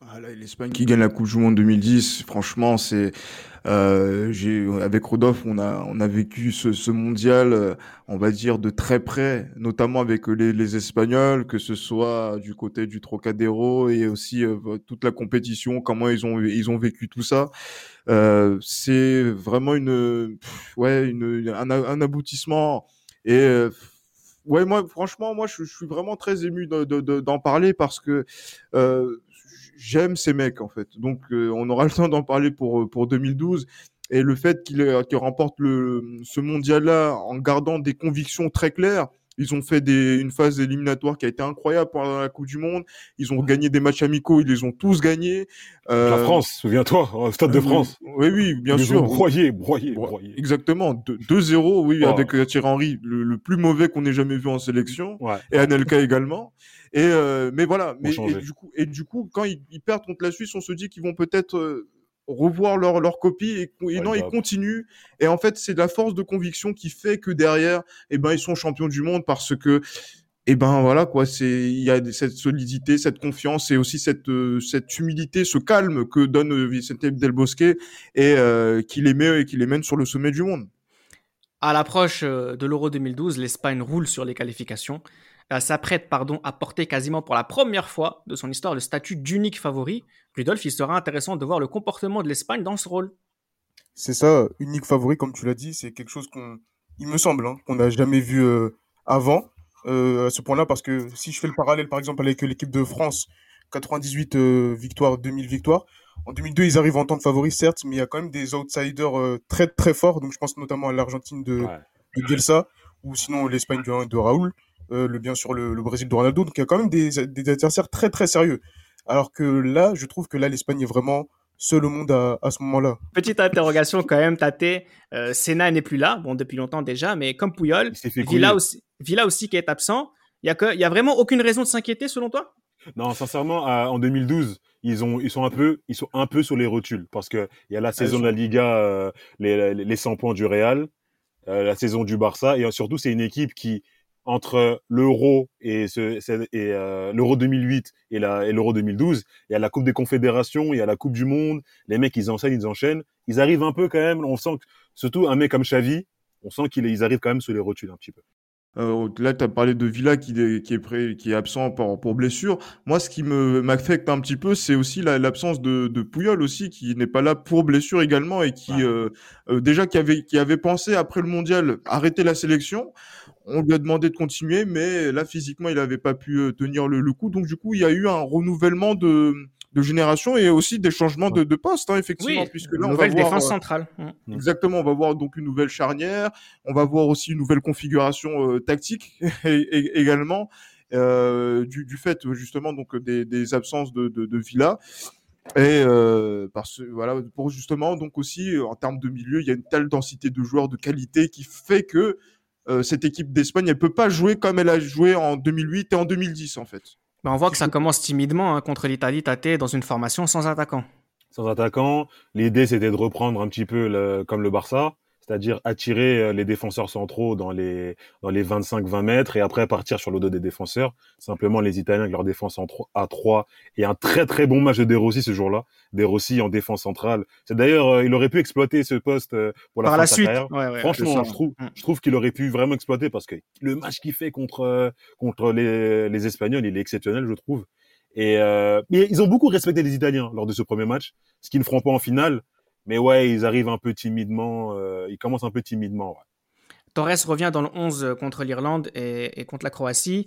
Ah l'Espagne qui gagne la Coupe du Monde 2010, franchement, c'est euh, avec Rodolphe, on a on a vécu ce, ce mondial, euh, on va dire de très près, notamment avec les, les Espagnols, que ce soit du côté du Trocadéro et aussi euh, toute la compétition, comment ils ont ils ont vécu tout ça. Euh, c'est vraiment une ouais une un, un aboutissement et euh, ouais moi franchement moi je, suis vraiment très ému de- de- d'en parler parce que euh, j'aime ces mecs en fait. Donc euh, on aura le temps d'en parler pour pour 2012 et le fait qu'il euh, qu'il remporte le ce mondial là en gardant des convictions très claires. Ils ont fait des, une phase éliminatoire qui a été incroyable pendant la Coupe du Monde. Ils ont gagné des matchs amicaux, ils les ont tous gagnés. Euh, La France, souviens-toi, au Stade de France. Oui, oui, bien Ils sûr. ont broyé, broyé, broyé. Exactement. Deux- 2-0, oui, Oh. avec euh, Thierry Henry, le, le plus mauvais qu'on ait jamais vu en sélection Ouais. et Anelka également. Et euh, mais voilà, mais et du coup et du coup quand ils, ils perdent contre la Suisse, on se dit qu'ils vont peut-être euh, revoir leur leur copie et, et Ouais, non, ils continuent. Et en fait, c'est la force de conviction qui fait que derrière, eh ben ils sont champions du monde parce que et ben voilà quoi, c'est il y a cette solidité, cette confiance et aussi cette euh, cette humilité, ce calme que donne Vicente Del Bosque et euh, qui les met et qui les mène sur le sommet du monde. À l'approche de l'Euro 2012, l'Espagne roule sur les qualifications. Elle s'apprête pardon, à porter quasiment pour la première fois de son histoire le statut d'unique favori. Rudolf, il sera intéressant de voir le comportement de l'Espagne dans ce rôle. C'est ça, unique favori, comme tu l'as dit, c'est quelque chose qu'on, il me semble, hein, qu'on n'a jamais vu euh, avant euh, à ce point-là, parce que si je fais le parallèle, par exemple, avec l'équipe de France, 98 euh, victoires, 2000 victoires, en 2002, ils arrivent en tant que favoris, certes, mais il y a quand même des outsiders euh, très très forts, donc je pense notamment à l'Argentine de, Ouais. de Bielsa, ou sinon l'Espagne de, de Raoul, euh, le, bien sûr le, le Brésil de Ronaldo, donc il y a quand même des, des adversaires très très sérieux. Alors que là, je trouve que là, l'Espagne est vraiment seule au monde à, à ce moment-là. Petite interrogation quand même, Tate. Euh, Senna n'est plus là, bon depuis longtemps déjà, mais comme Puyol, Villa aussi, Villa aussi qui est absent. Il y a que, il y a vraiment aucune raison de s'inquiéter selon toi? Non, sincèrement, à- en 2012, ils ont, ils sont un peu, ils sont un peu sur les rotules parce que il y a la saison de la Liga, euh, les, les, les 100 points du Real. euh, la saison du Barça. Et surtout, c'est une équipe qui, entre l'Euro et, ce, et euh, l'Euro 2008 et, la, et l'Euro 2012, il y a la Coupe des Confédérations, il y a la Coupe du Monde. Les mecs, ils enchaînent, ils enchaînent. Ils arrivent un peu quand même. On sent que, surtout un mec comme Xavi, on sent qu'ils arrivent quand même sur les rotules un petit peu. Euh, là, tu as parlé de Villa qui, est, qui est, prêt, qui est absent pour, pour blessure. Moi, ce qui me m'affecte un petit peu, c'est aussi l'absence de, de Pouyol aussi, qui n'est pas là pour blessure également et qui euh, euh, déjà qui avait, qui avait pensé après le mondial arrêter la sélection. On lui a demandé de continuer, mais là physiquement, il n'avait pas pu euh, tenir le, le, coup. Donc du coup, il y a eu un renouvellement de de génération et aussi des changements de, de poste, hein, effectivement, oui, puisque là, on nouvelle va voir, défense euh, centrale. Mmh. Exactement, on va voir donc une nouvelle charnière, on va voir aussi une nouvelle configuration euh, tactique également, euh, du, du, fait justement donc des, des absences de, de, de Villa. Et euh, parce voilà pour justement donc aussi en termes de milieu, il y a une telle densité de joueurs de qualité qui fait que euh, cette équipe d'Espagne, elle peut pas jouer comme elle a joué en 2008 et en 2010 en fait. On voit que ça commence timidement hein, contre l'Italie. Tate dans une formation sans attaquant. Sans attaquant. L'idée, c'était de reprendre un petit peu le, comme le Barça, c'est-à-dire attirer euh, les défenseurs centraux dans les dans les 25-20 mètres et après partir sur le dos des défenseurs. Simplement, les Italiens avec leur défense en 3, à 3 et un très très bon match de De Rossi ce jour-là. De Rossi en défense centrale. C'est d'ailleurs, euh, il aurait pu exploiter ce poste euh, pour la Par fin la de suite. Ouais, ouais, Franchement, je trouve, Mm. je trouve qu'il aurait pu vraiment exploiter parce que le match qu'il fait contre euh, contre les, les Espagnols, il est exceptionnel, je trouve. Et euh, mais ils ont beaucoup respecté les Italiens lors de ce premier match, ce qu'ils ne feront pas en finale. Mais ouais, ils arrivent un peu timidement. Euh, ils commencent un peu timidement. Ouais. Torres revient dans le 11 contre l'Irlande et, et, contre la Croatie.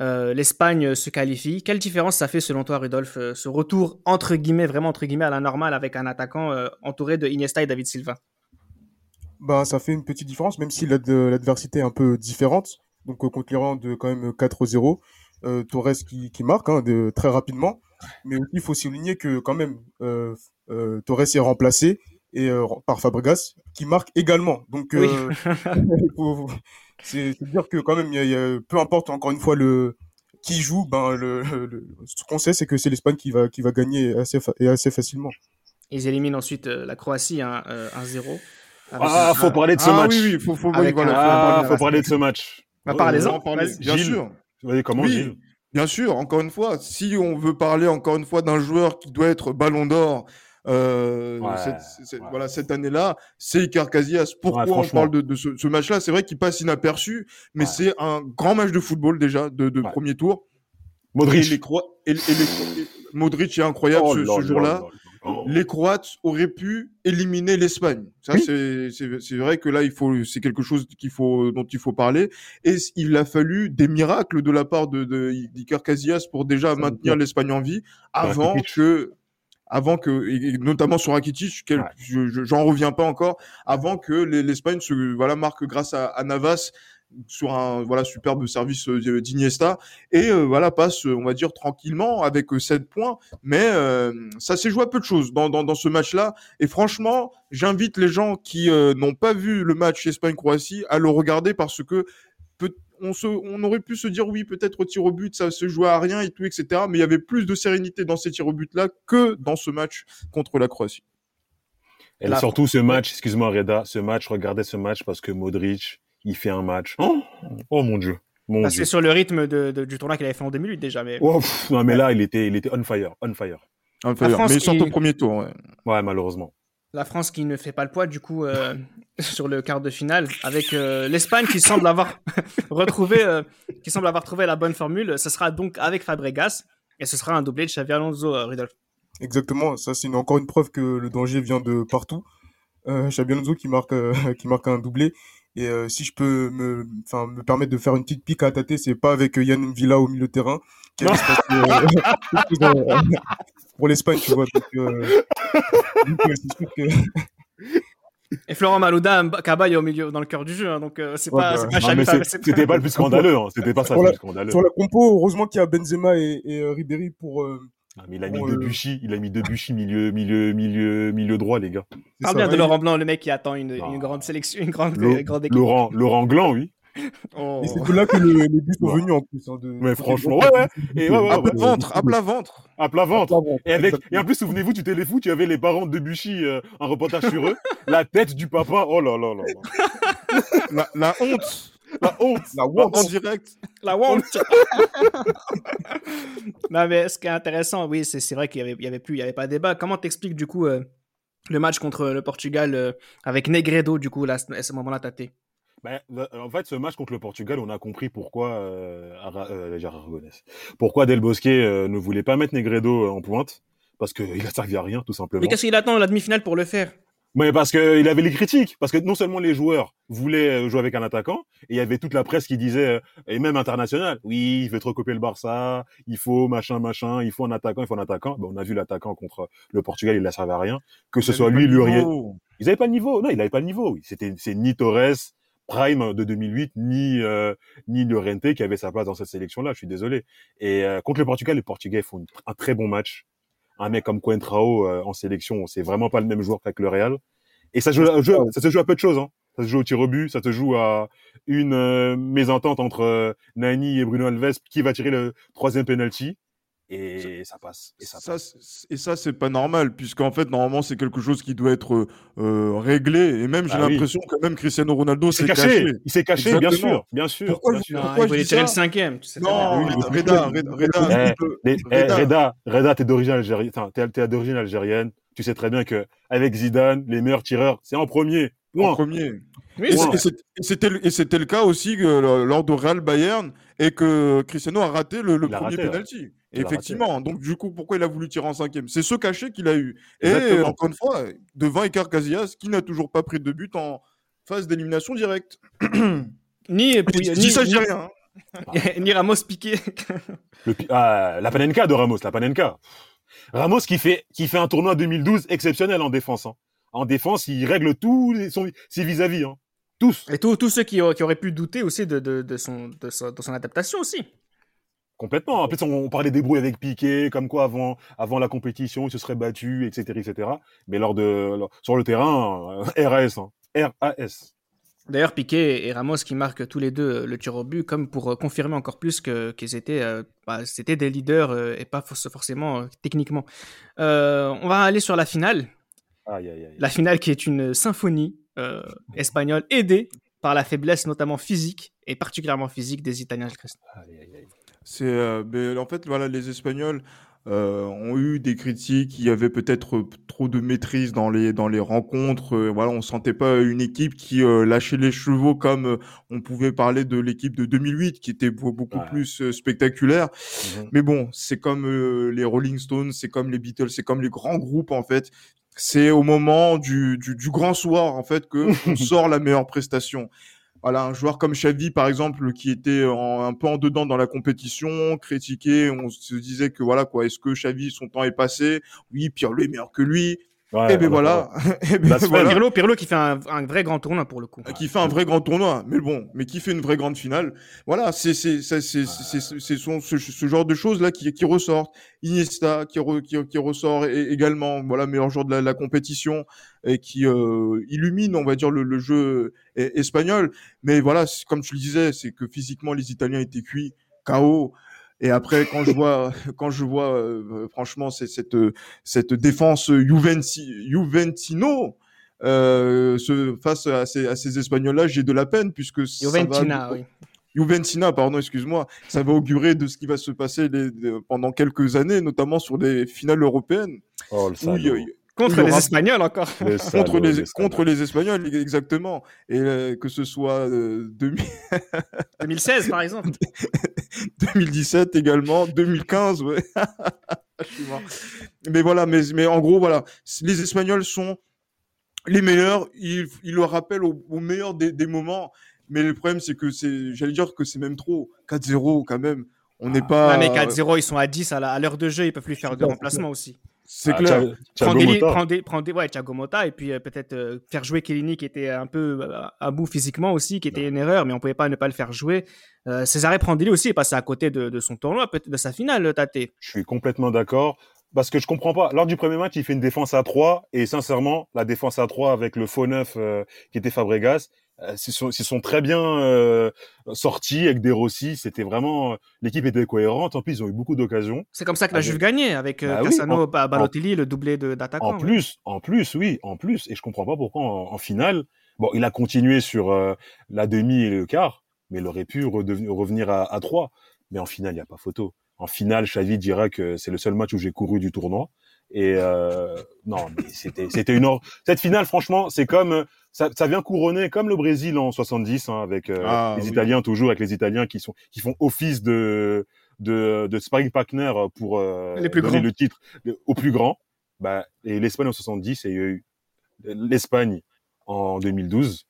Euh, L'Espagne se qualifie. Quelle différence ça fait selon toi, Rudolf, euh, ce retour entre guillemets, vraiment entre guillemets, à la normale avec un attaquant euh, entouré de Iniesta et David Silva? Bah, ça fait une petite différence, même si l'adversité est un peu différente. Donc euh, contre l'Irlande, quand même 4-0. Euh, Torres qui, qui marque hein, de, très rapidement. Mais aussi, il faut souligner que quand même, euh, euh, Torres est remplacé et euh, par Fabregas qui marque également. Donc, oui. c'est dire que quand même, y a, y a, peu importe encore une fois le qui joue, ben le, le ce qu'on sait, c'est que c'est l'Espagne qui va qui va gagner assez et assez facilement. Ils éliminent ensuite euh, la Croatie 1-0. Ah, faut parler de ce ah, match. Oui, oui, faut, faut, Avec, voilà, ah, faut, faut parler de ce match. Bah, Parlez-en. Bien sûr. Voyez comment oui, Gilles? Bien sûr. Encore une fois, si on veut parler encore une fois d'un joueur qui doit être Ballon d'Or euh, ouais, cette, cette, ouais. voilà, cette année-là, c'est Icar Casillas. Pourquoi ouais, on parle de, de ce, ce match-là? C'est vrai qu'il passe inaperçu, mais c'est un grand match de football déjà, de, de premier tour. Modric. Et les et, et les... Modric est incroyable oh ce, là ce là jour-là. Oh. Les Croates auraient pu éliminer l'Espagne. Ça, Oui. c'est- c'est c'est vrai que là, il faut, c'est quelque chose qu'il faut, dont il faut parler. Et il a fallu des miracles de la part de, de d'Iker Casillas pour déjà Ça, maintenir l'Espagne en vie avant Rakitic. que, avant que, et notamment sur Rakitic, quel- Ouais. je- je- j'en reviens pas encore, avant que les- l'Espagne se, voilà, marque grâce à, à Navas sur un voilà superbe service euh, d'Iniesta. Et euh, voilà passe euh, on va dire tranquillement avec euh, 7 points. Mais euh, ça s'est joué à peu de choses dans, dans, dans ce match-là. Et franchement j'invite les gens qui euh, n'ont pas vu le match Espagne-Croatie à le regarder parce que peut, on, se, on aurait pu se dire oui peut-être au tir au but ça se jouait à rien et tout etc mais il y avait plus de sérénité dans ces tirs au but là que dans ce match contre la Croatie. Et Là, surtout ce match, excuse-moi Reda, ce match, regardez ce match parce que Modric, il fait un match. Oh, oh mon dieu, mon Bah, dieu. c'est sur le rythme de, de- du tournoi qu'il avait fait en 2008 déjà. Mais... Oh, pff, non mais là, il était, il était on fire, on fire. Enfin, France mais qui- au premier tour ouais. Ouais, malheureusement. La France qui ne fait pas le poids du coup euh, sur le quart de finale avec euh, l'Espagne qui semble avoir retrouvé euh, qui semble avoir trouvé la bonne formule. Ce sera donc avec Fabregas et ce sera un doublé de Xavi Alonso, euh, Rudolf. Exactement, ça c'est une- encore une preuve que le danger vient de partout. Euh, Xabi Alonso qui marque euh, qui marque un doublé et euh, si je peux me enfin me permettre de faire une petite pique à tâter, c'est pas avec euh, Yann Villa au milieu de terrain qui euh, pour l'Espagne, tu vois. Donc, euh, donc, c'est sûr que Et Florent Malouda, Mb- Cabaye au milieu dans le cœur du jeu, hein, donc euh, c'est Ouais, pas, bah, c'est pas Fab- c'est- c'est c'était pas le plus scandaleux, hein. C'était pas ça le la- plus scandaleux. sur la compo, heureusement qu'il y a Benzema et, et euh, Ribéry pour euh, Ah, mais il a mis euh, Debuchy, il a mis Debuchy milieu, milieu, milieu, milieu droit, les gars. Parle bien de Laurent Blanc, le mec qui attend une, grande sélection, une grande, Lo- grande équipe. Laurent, Laurent Gland, oui. Oh. Et c'est de là que les, les buts sont venus en plus. Hein, de, Mais de- franchement, ouais, ouais. Et ouais, ouais, À ouais. plat ventre, à plat ventre. À plat ventre. Et, avec, et en plus, souvenez-vous, tu téléfoot, tu avais les parents de Debuchy, euh, un reportage sur eux. la tête du papa, oh là là là là. La, la honte. La honte. La En honte. direct. La honte. non, mais ce qui est intéressant, oui, c'est c'est vrai qu'il y avait, il y avait plus, il y avait pas de débat. Comment t'expliques du coup euh, le match contre le Portugal euh, avec Negredo du coup là, à ce moment-là, Tate? Ben, en fait, ce match contre le Portugal, on a compris pourquoi euh, Ara- euh. Pourquoi Del Bosque euh, ne voulait pas mettre Negredo en pointe parce qu'il a servi à rien, tout simplement. Mais qu'est-ce qu'il attend la demi-finale pour le faire? Mais parce qu'il avait les critiques, parce que non seulement les joueurs voulaient euh, jouer avec un attaquant, et il y avait toute la presse qui disait, euh, et même international, oui, il veut trop copier le Barça, il faut machin machin, il faut un attaquant, il faut un attaquant. Ben, on a vu l'attaquant contre le Portugal, il n'a servi à rien. Que ce soit lui, Lurier, ils avaient pas le niveau. Non, il avait pas le niveau. C'était c'est ni Torres Prime de 2008 ni euh, ni Llorente qui avait sa place dans cette sélection là. Je suis désolé. Et euh, contre le Portugal, les Portugais font un très bon match. Un mec comme Coentrao euh, en sélection, c'est vraiment pas le même joueur qu'avec le Real. Et ça, joue, ça se joue à peu de choses. Hein. Ça se joue au tir au but, ça se joue à une euh, mésentente entre euh, Nani et Bruno Alves qui va tirer le troisième penalty. Et ça passe. Et ça Ça, passe. et ça, c'est pas normal, puisqu'en fait, normalement, c'est quelque chose qui doit être euh, réglé. Et même, j'ai Ah oui. l'impression que même Cristiano Ronaldo s'est caché. caché. Il s'est caché, bien sûr, bien sûr. Pourquoi bien je- sûr. Pourquoi il je dis tirer le cinquième. tu sais Non, oui, Reda, Reda, Reda, Eh, eh, Reda, Reda, Reda, t'es d'origine algérienne. T'es, t'es d'origine algérienne. Tu sais très bien que avec Zidane, les meilleurs tireurs, c'est en premier. en premier. Oui, Et c'était le- et c'était le cas aussi que, euh, lors de Real Bayern et que Cristiano a raté le, le premier raté, ouais. penalty. Effectivement. Donc du coup, pourquoi il a voulu tirer en cinquième? C'est ce cachet qu'il a eu. Et Exactement. encore une fois, devant Icar Casillas, qui n'a toujours pas pris de but en phase d'élimination directe? Ni, puis- ni, ça, je dis ni- rien. hein. ni Ramos piqué. Le ah, la Panenka de Ramos, la Panenka. Ramos qui fait, qui fait un tournoi 2012 exceptionnel en défense. hein. En défense, il règle tous ses vis-à-vis. Hein. Tous. Et tous tous ceux qui, auraient- qui auraient pu douter aussi de, de, de son, de, son, de son adaptation aussi. Complètement. En plus, on, parlait des brouilles avec Piqué, comme quoi avant, avant la compétition, il se serait battu, etc., etc. Mais lors de, sur le terrain, euh, RAS, hein. RAS. D'ailleurs, Piqué et Ramos qui marquent tous les deux euh, le tir au but, comme pour euh, confirmer encore plus que qu'ils étaient, euh, bah, c'était des leaders euh, et pas for- forcément euh, techniquement. On va aller sur la finale. Aïe, aïe, aïe. La finale qui est une symphonie espagnole aidée par la faiblesse notamment physique et particulièrement physique des Italiens. Aïe, aïe, aïe. C'est euh, ben, en fait voilà les Espagnols euh, ont eu des critiques. Il y avait peut-être euh, trop de maîtrise dans les dans les rencontres. euh, voilà, on sentait pas une équipe qui euh, lâchait les chevaux comme euh, on pouvait parler de l'équipe de 2008 qui était beau- beaucoup Ouais. plus spectaculaire. Mhm. Mais bon, c'est comme les Rolling Stones, c'est comme les Beatles, c'est comme les grands groupes en fait. C'est au moment du, du, du grand soir en fait que on sort la meilleure prestation. Voilà, un joueur comme Xavi par exemple qui était un peu en dedans dans la compétition, critiqué, on se disait que voilà quoi, est-ce que Xavi son temps est passé? Oui, Pirlo est meilleur que lui. Ouais, et ben on a voilà, et ben Blasphème. voilà. Pirlo, Pirlo qui fait un, un vrai grand tournoi pour le coup. Qui fait un vrai grand tournoi, mais bon, mais qui fait une vraie grande finale. Voilà, c'est c'est c'est c'est c'est c'est- c'est son- ce, ce genre de choses là qui qui ressortent. Iniesta qui re- qui, qui ressort également, voilà meilleur joueur de la, la compétition et qui euh, illumine, on va dire le, le jeu e- espagnol. Mais voilà, c'est- comme tu le disais, c'est que physiquement les Italiens étaient cuits, KO. Et après, quand je vois, quand je vois, euh, franchement, c'est cette cette défense Juventi, Juventino euh, ce, face à ces, à ces Espagnols-là, j'ai de la peine puisque ça va- Juventina, oui. Juventina, pardon, excuse-moi, ça va augurer de ce qui va se passer les- de- pendant quelques années, notamment sur les finales européennes. Oh, le où Contre les Espagnols encore. Le contre les le contre les Espagnols exactement. Et euh, que ce soit euh, 2000 2016 par exemple. 2017 également 2015 ouais. Mais voilà mais mais en gros voilà. Les Espagnols sont les meilleurs. Ils, ils le rappellent au, au meilleur des, des moments. Mais le problème c'est que c'est j'allais dire que c'est même trop. 4-0 quand même. On n'est pas Ah, mais 4-0, ils sont à 10 à l'heure de jeu, ils peuvent plus faire de remplacement aussi. C'est Ah, clair Prends des, prends des, prends des, ouais, Thiago et puis euh, peut-être euh, faire jouer Kellini qui était un peu euh, à bout physiquement aussi, qui était une erreur, mais on pouvait pas ne pas le faire jouer. Euh, César Prandelli aussi est passé à côté de, de son tournoi, peut-être de sa finale, Tate. Je suis complètement d'accord. Parce que je comprends pas. Lors du premier match, il fait une défense à 3. Et sincèrement, la défense à 3 avec le faux neuf qui était Fabregas, euh, Ils sont, sont très bien euh, sortis avec des Rossi. C'était vraiment l'équipe était cohérente. En plus, ils ont eu beaucoup d'occasions. C'est comme ça que la Avec- Juve gagnait avec euh, Bah oui, Cassano, en- Ba- Balotelli, le doublé de- d'attaquants. En ouais. plus, en plus, oui, en plus. Et je comprends pas pourquoi en, en finale. Bon, il a continué sur euh, la demi et le quart, mais il aurait pu revenir à, à 3. Mais en finale, il n'y a pas photo. En finale, Xavi dira que c'est le seul match où j'ai couru du tournoi. Et euh, non, mais c'était c'était une or... cette finale. Franchement, c'est comme euh, ça, ça vient couronner comme le Brésil en 70 hein, avec euh, Ah, les oui. Italiens toujours avec les Italiens qui sont qui font office de de, de sparring partner pour euh, Les plus donner grands. le titre au plus grand. Bah, et l'Espagne en 70 et il y a eu l'Espagne en 2012.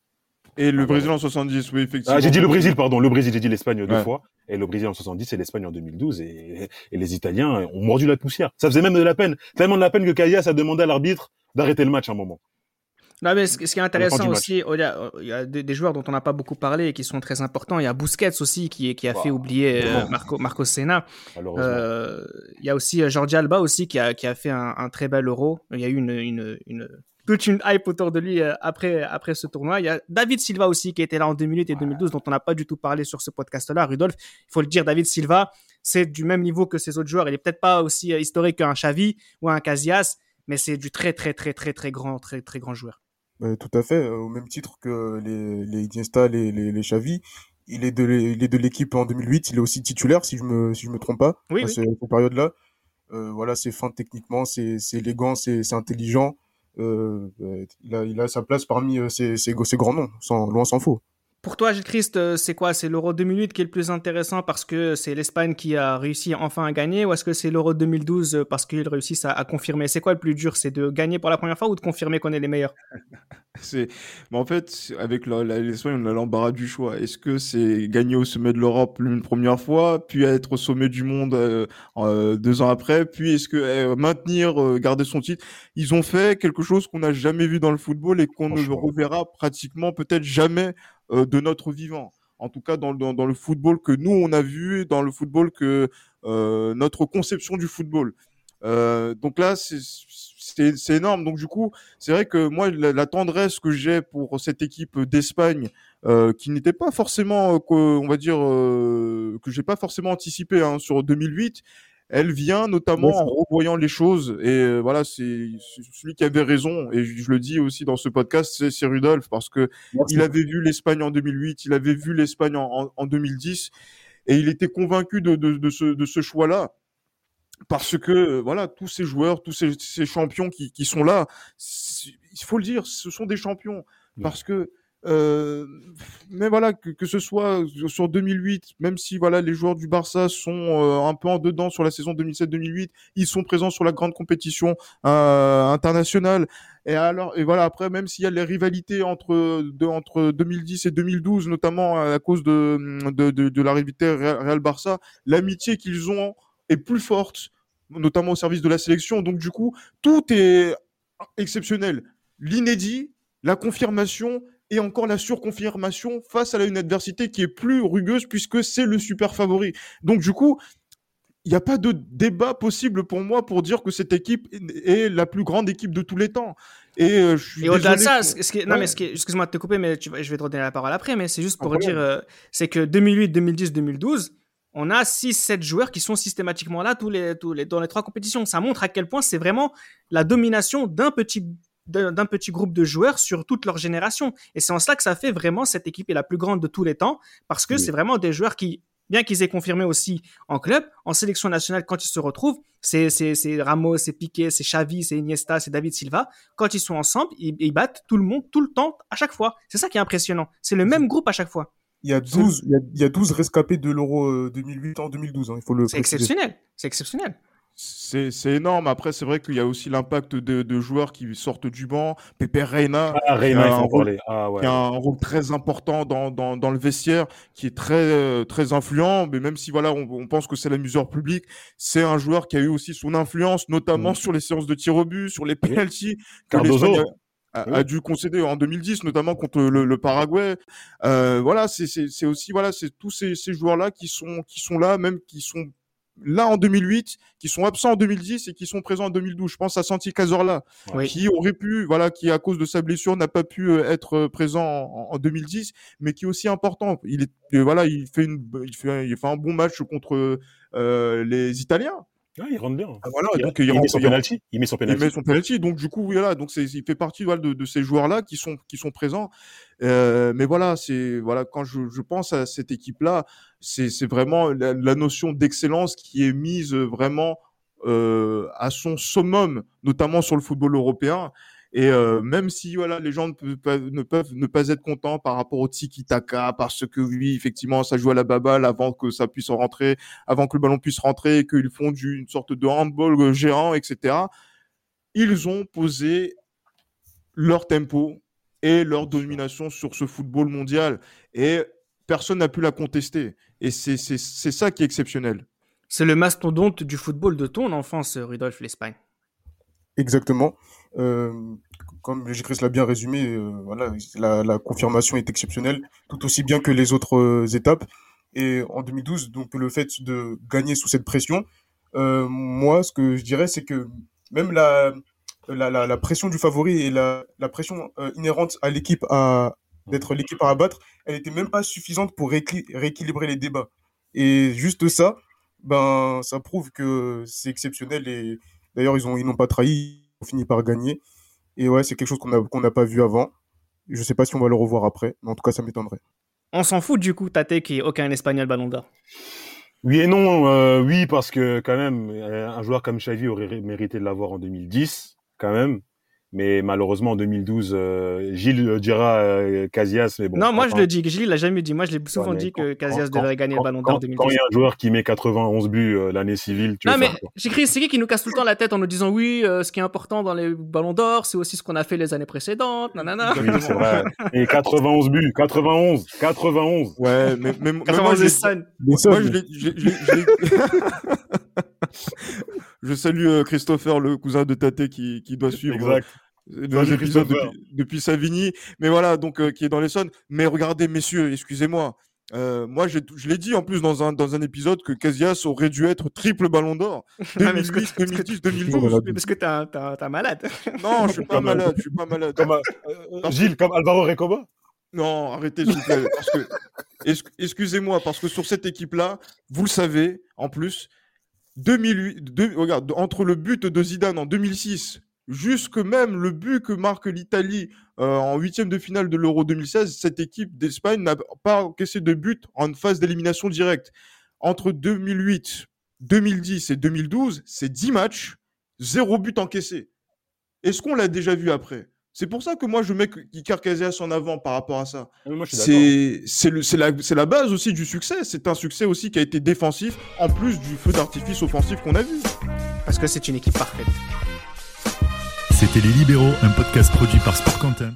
Et le Ah, Brésil en 70, oui, effectivement. Ah, j'ai dit le Brésil, pardon, le Brésil, j'ai dit l'Espagne deux Ouais. fois. Et le Brésil en 70 et l'Espagne en 2012. Et, et les Italiens ont mordu la poussière. Ça faisait même de la peine. Tellement de la peine que Caillas a demandé à l'arbitre d'arrêter le match à un moment. Non, mais ce, qui est intéressant aussi, oh, il y a, il y a des, joueurs dont on n'a pas beaucoup parlé et qui sont très importants. Il y a Busquets aussi qui, qui a Wow. fait oublier euh. Marco, Marco Senna. Euh, il y a aussi euh, Jordi Alba aussi qui a, qui a fait un, un très bel euro. Il y a eu une, une, une, toute une hype autour de lui euh, après, après ce tournoi. Il y a David Silva aussi qui était là en 2008 et 2012 dont on n'a pas du tout parlé sur ce podcast-là. Rudolf, il faut le dire, David Silva, c'est du même niveau que ces autres joueurs. Il est peut-être pas aussi euh, historique qu'un Xavi ou un Casillas, mais c'est du très, très, très, très, très grand, très, très grand joueur. Euh, tout à fait, euh, au même titre que les, les Iniesta, les, les, les Xavi. Il est de il est de l'équipe en 2008, il est aussi titulaire, si je me, si je me trompe pas, Oui, à oui. cette période-là. Euh, voilà, c'est fin techniquement, c'est élégant, c'est intelligent. Euh, euh, il, a, il a sa place parmi euh, ces, ces, ces grands noms, sans, loin s'en faut. Pour toi, Gilles Christ, euh, c'est quoi? C'est l'Euro 2008 qui est le plus intéressant parce que c'est l'Espagne qui a réussi enfin à gagner ou est-ce que c'est l'Euro 2012 euh, parce qu'ils réussissent à, à confirmer? C'est quoi le plus dur? C'est de gagner pour la première fois ou de confirmer qu'on est les meilleurs? C'est, mais en fait, avec l'Espagne, on a l'embarras du choix. Est-ce que c'est gagner au sommet de l'Europe une première fois, puis être au sommet du monde euh, euh, deux ans après, puis est-ce que euh, maintenir, garder son titre? Ils ont fait quelque chose qu'on n'a jamais vu dans le football et qu'on ne reverra pratiquement peut-être jamais de notre vivant. En tout cas, dans, le- dans, le football que nous on a vu, dans le football que euh, notre conception du football. Euh, donc là, c'est énorme. Donc du coup, c'est vrai que moi, la, tendresse que j'ai pour cette équipe d'Espagne, euh, qui n'était pas forcément, euh, on va dire, euh, que j'ai pas forcément anticipé hein, sur 2008, elle vient notamment Merci. en revoyant les choses. Et euh, voilà, c'est celui qui avait raison. Et je, je le dis aussi dans ce podcast, c'est Rudolf, parce que il avait vu l'Espagne en 2008, il avait vu l'Espagne en, en, en 2010, et il était convaincu de, de, de ce, de ce choix-là. Parce que euh, voilà, tous ces joueurs, tous ces, ces champions qui, qui sont là, il faut le dire, ce sont des champions. Parce que euh, mais voilà, que, ce soit sur 2008, même si voilà les joueurs du Barça sont euh, un peu en dedans sur la saison 2007-2008, ils sont présents sur la grande compétition euh, internationale. Et alors, et voilà, après, même s'il y a les rivalités entre, de, entre 2010 et 2012, notamment à cause de, de, de, de la rivalité Real- Real-Barça, l'amitié qu'ils ont est plus forte, notamment au service de la sélection. Donc, du coup, tout est exceptionnel. L'inédit, la confirmation et encore la surconfirmation face à une adversité qui est plus rugueuse puisque c'est le super favori. Donc, du coup, il n'y a pas de débat possible pour moi pour dire que cette équipe est la plus grande équipe de tous les temps. Et, euh, Et au-delà de ça, qu'on- ce qui est- non Ouais. mais ce qui est- excuse-moi de te couper, mais tu je vais te redonner la parole après, mais c'est juste pour dire, euh, c'est que 2008, 2010, 2012, on a 6-7 joueurs qui sont systématiquement là tous les, tous les, dans les trois compétitions. Ça montre à quel point c'est vraiment la domination d'un petit d'un petit groupe de joueurs sur toute leur génération. Et c'est en cela que ça fait vraiment cette équipe est la plus grande de tous les temps, parce que Oui. c'est vraiment des joueurs qui, bien qu'ils aient confirmé aussi en club, en sélection nationale, quand ils se retrouvent, c'est c'est- c'est Ramos, c'est Piqué, c'est Xavi, c'est Iniesta, c'est David Silva. Quand ils sont ensemble, ils, ils battent tout le monde, tout le temps, à chaque fois. C'est ça qui est impressionnant. C'est le même groupe à chaque fois. Il y a 12, il y a, il y a 12 rescapés de l'Euro euh, 2008 en 2012, hein, il faut le C'est exceptionnel. C'est exceptionnel. C'est c'est énorme. Après, c'est vrai qu'il y a aussi l'impact de, de joueurs qui sortent du banc. Pepe Reina, Ah, Reina, faut en rôle- parler. Ah ouais. qui a un rôle très important dans, dans, dans le vestiaire, qui est très, euh, très influent. Mais même si voilà, on, on pense que c'est l'amuseur public, c'est un joueur qui a eu aussi son influence, notamment Mm. sur les séances de tir au but, sur les penalties a, a- Oui. a dû concéder en 2010, notamment contre le, le Paraguay. Euh, voilà, c'est c'est- c'est aussi voilà, c'est tous ces, ces joueurs-là qui sont, qui sont là, même qui sont là en 2008, qui sont absents en 2010 et qui sont présents en 2012. Je pense à Santi Cazorla, Oui. qui aurait pu, voilà, qui à cause de sa blessure n'a pas pu euh, être euh, présent en, en 2010, mais qui est aussi important. Il est, euh, voilà, il fait une, il fait, il fait un bon match contre euh, les Italiens. Ah, il rentre bien. Ah, voilà, il, donc il, il, met rentre- son il- penalty. Il met son il penalty. met son penalty. Donc du coup, voilà, donc il fait partie voilà, de, de ces joueurs-là qui sont qui sont présents. Euh, mais voilà, c'est voilà quand je, je pense à cette équipe-là, c'est c'est vraiment la, la notion d'excellence qui est mise vraiment euh, à son summum, notamment sur le football européen. Et euh, même si voilà, les gens ne peuvent, ne pas être contents par rapport au tiki-taka, parce que oui, effectivement, ça joue à la baballe avant que ça puisse rentrer, avant que le ballon puisse rentrer, qu'ils font une sorte de handball géant, etc. Ils ont posé leur tempo et leur domination sur ce football mondial. Et personne n'a pu la contester. Et c'est ça qui est exceptionnel. C'est le mastodonte du football de ton enfance, Rudolf, l'Espagne. Exactement. Euh, comme Chris l'a bien résumé, euh, voilà, la, confirmation est exceptionnelle, tout aussi bien que les autres euh, étapes. Et en 2012, donc le fait de gagner sous cette pression, moi, ce que je dirais, c'est que même la, la, la, pression du favori et la, la pression inhérente à l'équipe à d'être l'équipe à abattre, elle était même pas suffisante pour rééqui- rééquilibrer les débats. Et juste ça, ben, ça prouve que c'est exceptionnel et D'ailleurs, ils ont, ils n'ont pas trahi, ils ont fini par gagner. Et ouais, c'est quelque chose qu'on a, qu'on n'a pas vu avant. Je sais pas si on va le revoir après, mais en tout cas, ça m'étonnerait. On s'en fout du coup, Tate, qui est aucun Espagnol Ballon d'Or. Oui et non. euh, oui, parce que quand même, euh, un joueur comme Xavi aurait mérité de l'avoir en 2010, quand même. Mais malheureusement, en 2012, euh, Gilles le dira euh, Casillas. Mais bon, non, moi je le dis, Gilles l'a jamais dit. Moi je l'ai souvent dit quand- que Casillas quand- devrait gagner quand- le Ballon d'Or Quand il 2010. y a un joueur qui met 91 buts euh, l'année civile, tu Non mais j'écris, c'est qui qui nous casse tout le temps la tête en nous disant oui, euh, ce qui est important dans les Ballons d'Or, c'est aussi ce qu'on a fait les années précédentes, nanana. Oui, c'est vrai. Et 91 buts, 91, 91. Ouais, mais, mais, moi, je moi, je je- l'ai- je salue euh, Christopher, le cousin de Tate, qui, qui doit suivre euh, Exact. épisodes depuis, depuis Savigny. Mais voilà, donc euh, qui est dans l'Essonne. Mais regardez, messieurs, excusez-moi. euh, moi, je l'ai dit en plus dans un, dans un épisode que Casillas aurait dû être triple ballon d'or. Ouais, mais parce que- 2008, parce que- 2010, 2012. Voilà. Mais Parce que t'es un, malade? Non, je suis pas malade, je suis pas malade. Comme, euh, euh, Gilles, comme Alvaro Recoba? Non, arrêtez s'il vous plaît. Parce que, es- excusez-moi, parce que sur cette équipe-là, vous le savez, en plus, 2008, deux- regarde, entre le but de Zidane en 2006, jusque même le but que marque l'Italie euh, en huitième de finale de l'Euro 2016, cette équipe d'Espagne n'a pas encaissé de but en phase d'élimination directe. Entre 2008, 2010 et 2012, c'est 10 matchs, zéro but encaissé. Est-ce qu'on l'a déjà vu après? C'est pour ça que moi je mets Iker Casillas en avant par rapport à ça. D'accord. C'est la, c'est la base aussi du succès. C'est un succès aussi qui a été défensif, en plus du feu d'artifice offensif qu'on a vu. Parce que c'est une équipe parfaite. C'était Les Libéraux, un podcast produit par Sport Content.